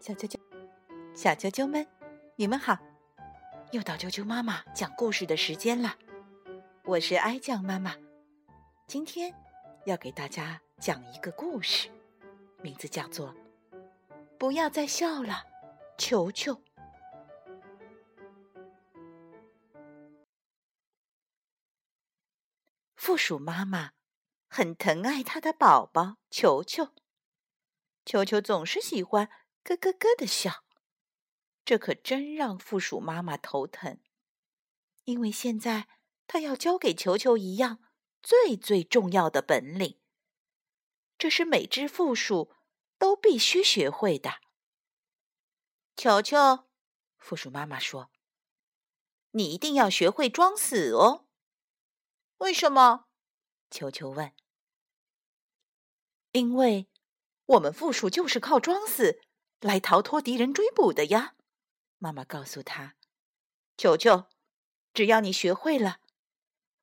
小啾啾，小啾啾们，你们好！又到啾啾妈妈讲故事的时间了。我是哀酱妈妈，今天要给大家讲一个故事，名字叫做《不要再笑了，球球》。负鼠妈妈很疼爱她的宝宝球球，球球总是喜欢。咯咯咯的笑，这可真让负鼠妈妈头疼。因为现在他要教给球球一样最最重要的本领，这是每只负鼠都必须学会的。球球，负鼠妈妈说：“你一定要学会装死哦。”为什么？球球问。因为我们负鼠就是靠装死。来逃脱敌人追捕的呀！妈妈告诉他：“球球，只要你学会了，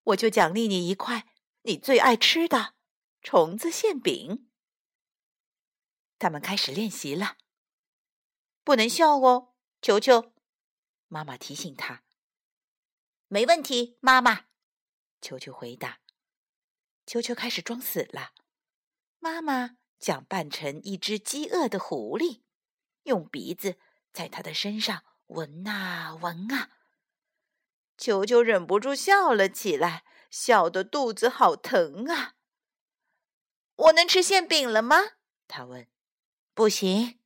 我就奖励你一块你最爱吃的虫子馅饼。”他们开始练习了，不能笑哦，球球。妈妈提醒他：“没问题，妈妈。”球球回答。球球开始装死了，妈妈假扮成一只饥饿的狐狸。用鼻子在他的身上闻啊闻啊，球球忍不住笑了起来，笑得肚子好疼啊！我能吃馅饼了吗？他问。不行，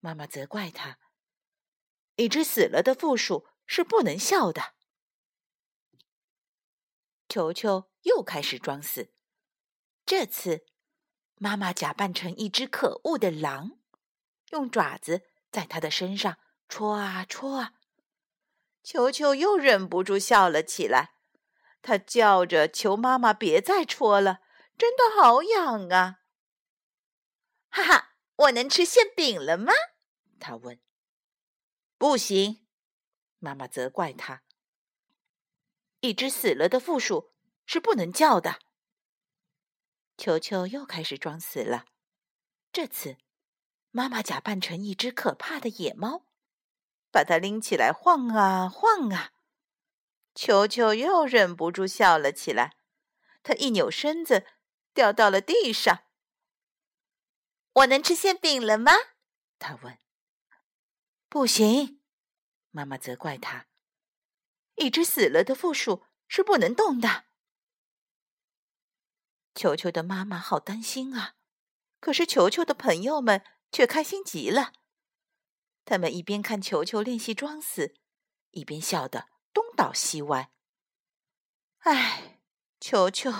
妈妈责怪他。一只死了的负鼠是不能笑的。球球又开始装死，这次妈妈假扮成一只可恶的狼。用爪子在他的身上戳啊戳啊，球球又忍不住笑了起来。他叫着求妈妈别再戳了，真的好痒啊！哈哈，我能吃馅饼了吗？他问。不行，妈妈责怪他。一只死了的负鼠是不能叫的。球球又开始装死了，这次。妈妈假扮成一只可怕的野猫，把它拎起来晃啊晃啊。球球又忍不住笑了起来，他一扭身子，掉到了地上。我能吃馅饼了吗？他问。不行，妈妈责怪他。一只死了的负鼠是不能动的。球球的妈妈好担心啊，可是球球的朋友们。却开心极了。他们一边看球球练习装死，一边笑得东倒西歪。唉，球球，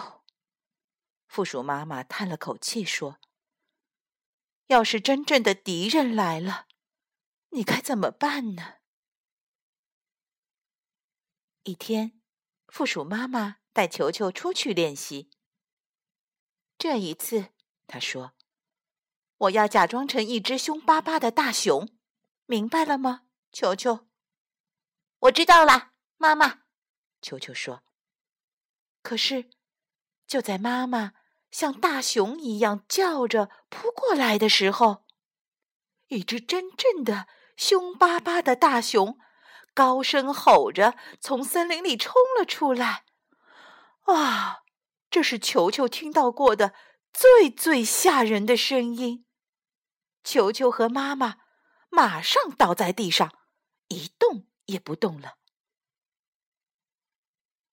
负鼠妈妈叹了口气说：“要是真正的敌人来了，你该怎么办呢？”一天，负鼠妈妈带球球出去练习。这一次，他说。我要假装成一只凶巴巴的大熊，明白了吗，球球？我知道了，妈妈。球球说。可是，就在妈妈像大熊一样叫着扑过来的时候，一只真正的凶巴巴的大熊高声吼着从森林里冲了出来。啊，这是球球听到过的最最吓人的声音。球球和妈妈马上倒在地上，一动也不动了。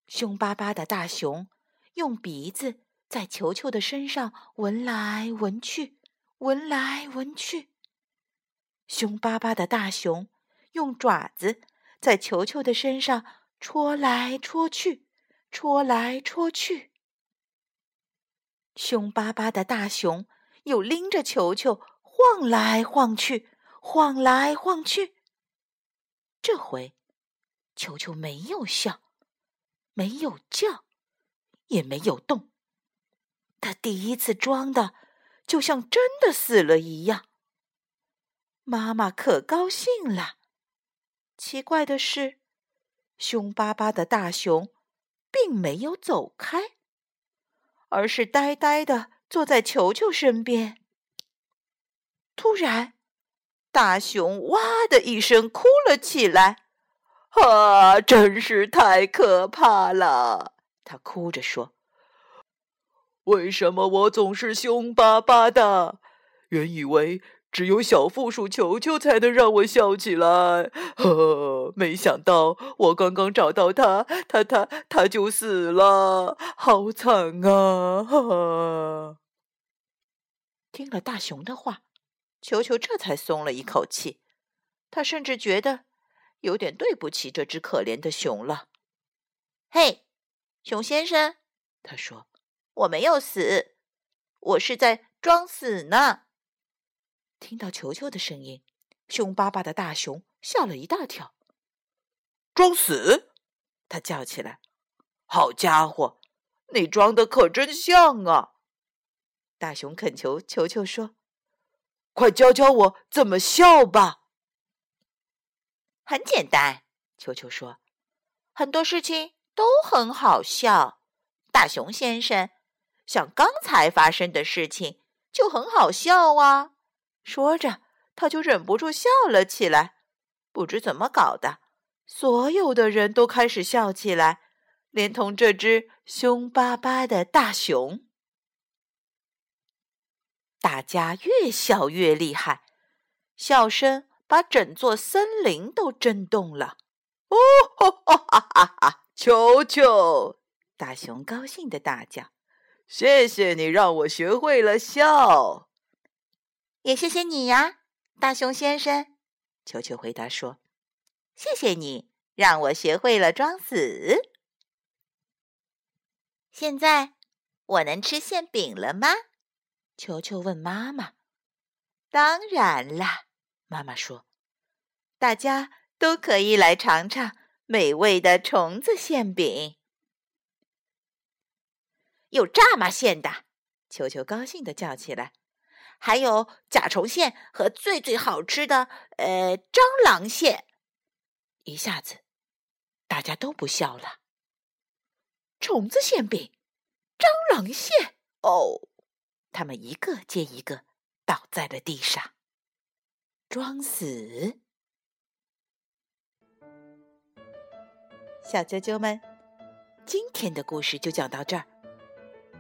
凶巴巴的大熊用鼻子在球球的身上闻来闻去，闻来闻去。凶巴巴的大熊用爪子在球球的身上戳来戳去，戳来戳去。凶巴巴的大熊又拎着球球。晃来晃去，晃来晃去。这回，球球没有笑，没有叫，也没有动。他第一次装的，就像真的死了一样。妈妈可高兴了。奇怪的是，凶巴巴的大熊并没有走开，而是呆呆的坐在球球身边。突然，大熊哇的一声哭了起来。啊，真是太可怕了！他哭着说：“为什么我总是凶巴巴的？原以为只有小负鼠球球才能让我笑起来，呵，没想到我刚刚找到他，他他他就死了，好惨啊！”哈。听了大熊的话，球球这才松了一口气。他甚至觉得。有点对不起这只可怜的熊了。嘿，熊先生，他说：“我没有死，我是在装死呢。”听到球球的声音，凶巴巴的大熊吓了一大跳。“装死！”他叫起来，“好家伙，你装的可真像啊！”大熊恳求球球说：“快教教我怎么笑吧。”很简单，球球说：“很多事情都很好笑。”大熊先生，像刚才发生的事情就很好笑啊！说着，他就忍不住笑了起来。不知怎么搞的，所有的人都开始笑起来，连同这只凶巴巴的大熊。大家越笑越厉害，笑声。把整座森林都震动了！哦，哈哈哈哈！球球，大熊高兴的大叫：“谢谢你让我学会了笑。”也谢谢你呀，大熊先生。球球回答说：“谢谢你让我学会了装死。”现在我能吃馅饼了吗？球球问妈妈。“当然啦。”妈妈说：“大家都可以来尝尝美味的虫子馅饼，有蚱蜢馅的。”球球高兴的叫起来：“还有甲虫馅和最最好吃的呃蟑螂馅。”一下子，大家都不笑了。虫子馅饼、蟑螂馅，哦，他们一个接一个倒在了地上。装死，小啾啾们，今天的故事就讲到这儿。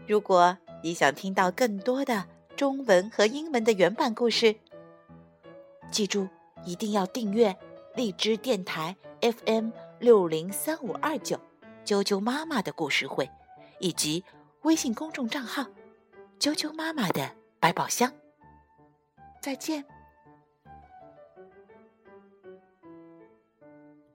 如果你想听到更多的中文和英文的原版故事，记住一定要订阅荔枝电台 FM 六零三五二九啾啾妈妈的故事会，以及微信公众账号啾啾妈妈的百宝箱。再见。